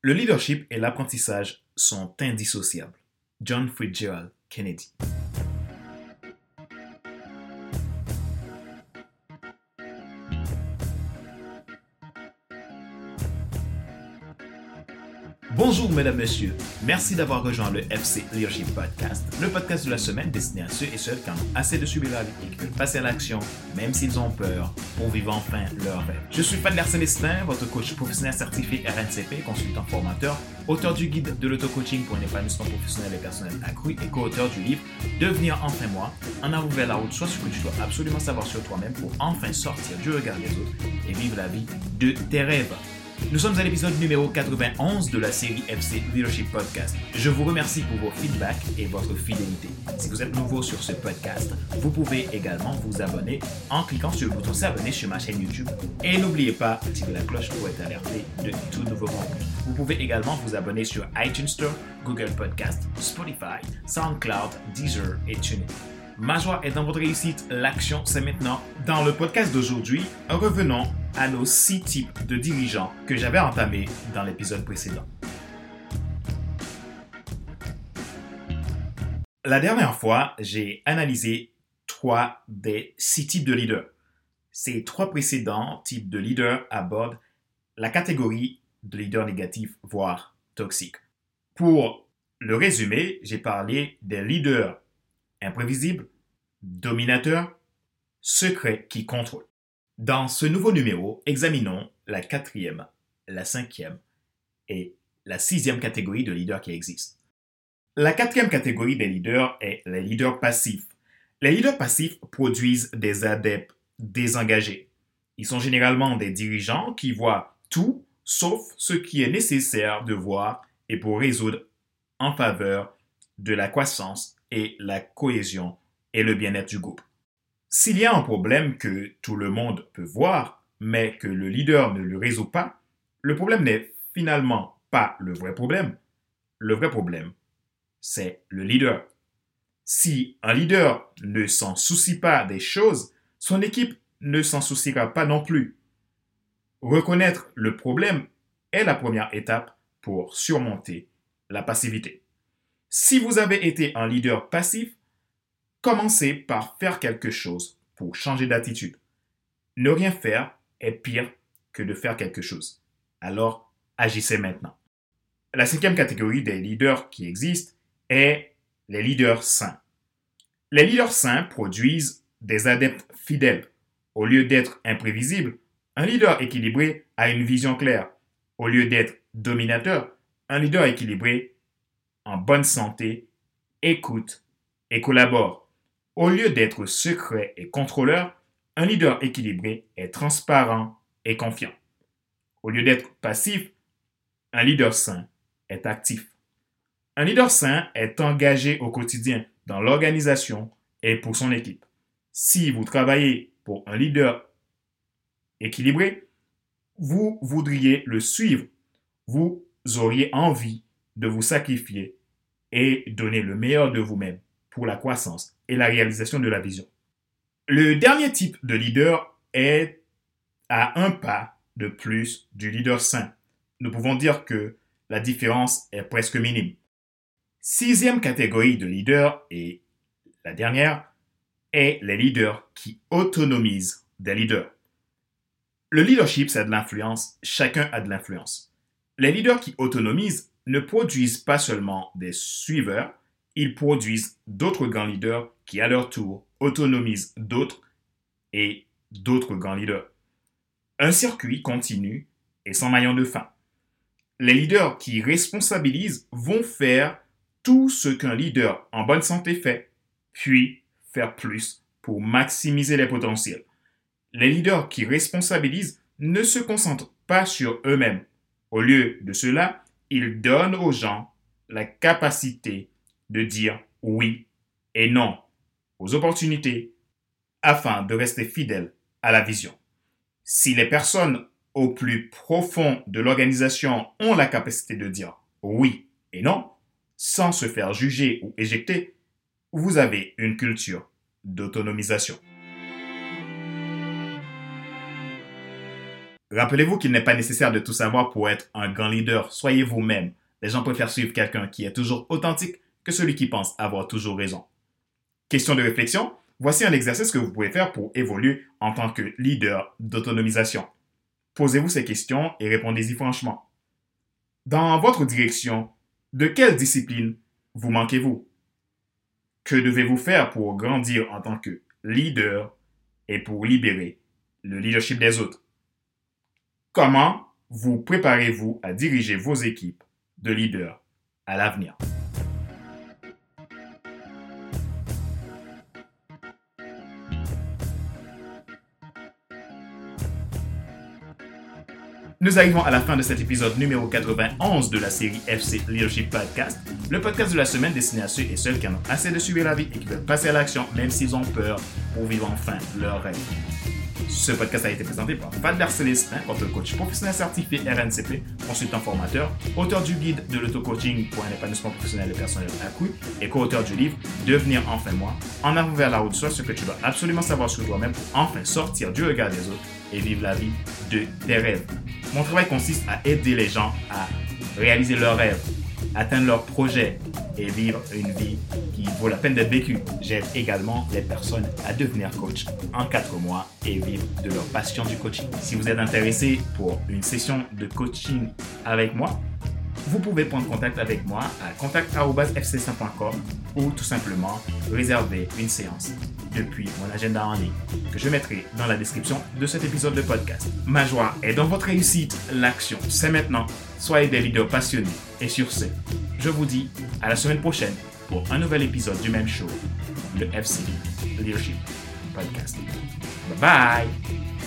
Le leadership et l'apprentissage sont indissociables. John Fitzgerald Kennedy. Bonjour mesdames, messieurs. Merci d'avoir rejoint le FC Leadership Podcast, le podcast de la semaine destiné à ceux et celles qui ont assez de subir la vie et qui veulent passer à l'action, même s'ils ont peur, pour vivre enfin leur rêve. Je suis Fadler Célestin, votre coach professionnel certifié RNCP, consultant formateur, auteur du guide de l'auto-coaching pour un épanouissement professionnel et personnel accru et co-auteur du livre Devenir enfin moi, en avant la route, soit ce que tu dois absolument savoir sur toi-même pour enfin sortir du regard des autres et vivre la vie de tes rêves. Nous sommes à l'épisode numéro 91 de la série FC Leadership Podcast. Je vous remercie pour vos feedbacks et votre fidélité. Si vous êtes nouveau sur ce podcast, vous pouvez également vous abonner en cliquant sur le bouton s'abonner sur ma chaîne YouTube. Et n'oubliez pas d'activer la cloche pour être alerté de tout nouveau contenu. Vous pouvez également vous abonner sur iTunes Store, Google Podcast, Spotify, SoundCloud, Deezer et TuneIn. Ma joie est dans votre réussite. L'action, c'est maintenant. Dans le podcast d'aujourd'hui, revenons à nos six types de dirigeants que j'avais entamés dans l'épisode précédent. La dernière fois, j'ai analysé trois des six types de leaders. Ces trois précédents types de leaders abordent la catégorie de leaders négatifs, voire toxiques. Pour le résumé, j'ai parlé des leaders imprévisibles, dominateurs, secrets qui contrôlent. Dans ce nouveau numéro, examinons la quatrième, la cinquième et la sixième catégorie de leaders qui existent. La quatrième catégorie des leaders est les leaders passifs. Les leaders passifs produisent des adeptes désengagés. Ils sont généralement des dirigeants qui voient tout sauf ce qui est nécessaire de voir et pour résoudre en faveur de la croissance et la cohésion et le bien-être du groupe. S'il y a un problème que tout le monde peut voir, mais que le leader ne le résout pas, le problème n'est finalement pas le vrai problème. Le vrai problème, c'est le leader. Si un leader ne s'en soucie pas des choses, son équipe ne s'en souciera pas non plus. Reconnaître le problème est la première étape pour surmonter la passivité. Si vous avez été un leader passif, commencez par faire quelque chose pour changer d'attitude. Ne rien faire est pire que de faire quelque chose. Alors, agissez maintenant. La cinquième catégorie des leaders qui existent est les leaders sains. Les leaders sains produisent des adeptes fidèles. Au lieu d'être imprévisibles, un leader équilibré a une vision claire. Au lieu d'être dominateur, un leader équilibré, en bonne santé, écoute et collabore. Au lieu d'être secret et contrôleur, un leader équilibré est transparent et confiant. Au lieu d'être passif, un leader sain est actif. Un leader sain est engagé au quotidien dans l'organisation et pour son équipe. Si vous travaillez pour un leader équilibré, vous voudriez le suivre. Vous auriez envie de vous sacrifier et donner le meilleur de vous-même pour la croissance et la réalisation de la vision. Le dernier type de leader est à un pas de plus du leader sain. Nous pouvons dire que la différence est presque minime. Sixième catégorie de leader et la dernière est les leaders qui autonomisent des leaders. Le leadership, c'est de l'influence. Chacun a de l'influence. Les leaders qui autonomisent ne produisent pas seulement des suiveurs, ils produisent d'autres grands leaders qui, à leur tour, autonomisent d'autres et d'autres grands leaders. Un circuit continu et sans maillon de fin. Les leaders qui responsabilisent vont faire tout ce qu'un leader en bonne santé fait, puis faire plus pour maximiser les potentiels les leaders qui responsabilisent ne se concentrent pas sur eux-mêmes. Au lieu de cela, ils donnent aux gens la capacité de dire oui et non aux opportunités afin de rester fidèles à la vision. Si les personnes au plus profond de l'organisation ont la capacité de dire oui et non, sans se faire juger ou éjecter, vous avez une culture d'autonomisation. Rappelez-vous qu'il n'est pas nécessaire de tout savoir pour être un grand leader. Soyez vous-même. Les gens préfèrent suivre quelqu'un qui est toujours authentique que celui qui pense avoir toujours raison. Question de réflexion, voici un exercice que vous pouvez faire pour évoluer en tant que leader d'autonomisation. Posez-vous ces questions et répondez-y franchement. Dans votre direction, de quelle discipline vous manquez-vous? Que devez-vous faire pour grandir en tant que leader et pour libérer le leadership des autres? Comment vous préparez-vous à diriger vos équipes de leaders à l'avenir? Nous arrivons à la fin de cet épisode numéro 91 de la série FC Leadership Podcast, le podcast de la semaine destiné à ceux et celles qui en ont assez de suivre la vie et qui veulent passer à l'action même s'ils ont peur pour vivre enfin leur rêve. Ce podcast a été présenté par Valder Célestin, votre coach professionnel certifié RNCP, consultant formateur, auteur du guide de l'auto-coaching pour un épanouissement professionnel et personnel accru et co-auteur du livre Devenir enfin moi, en avant vers la route, soit ce que tu dois absolument savoir sur toi-même pour enfin sortir du regard des autres et vivre la vie de tes rêves. Mon travail consiste à aider les gens à réaliser leurs rêves, atteindre leurs projets et vivre une vie qui vaut la peine d'être vécue. J'aide également les personnes à devenir coach en quatre mois et vivre de leur passion du coaching. Si vous êtes intéressé pour une session de coaching avec moi, vous pouvez prendre contact avec moi à contact.fc5.com ou tout simplement réserver une séance depuis mon agenda en ligne que je mettrai dans la description de cet épisode de podcast. Ma joie est dans votre réussite, l'action, c'est maintenant. Soyez des leaders passionnés. Et sur ce, je vous dis à la semaine prochaine pour un nouvel épisode du même show, le FC Leadership Podcast. Bye bye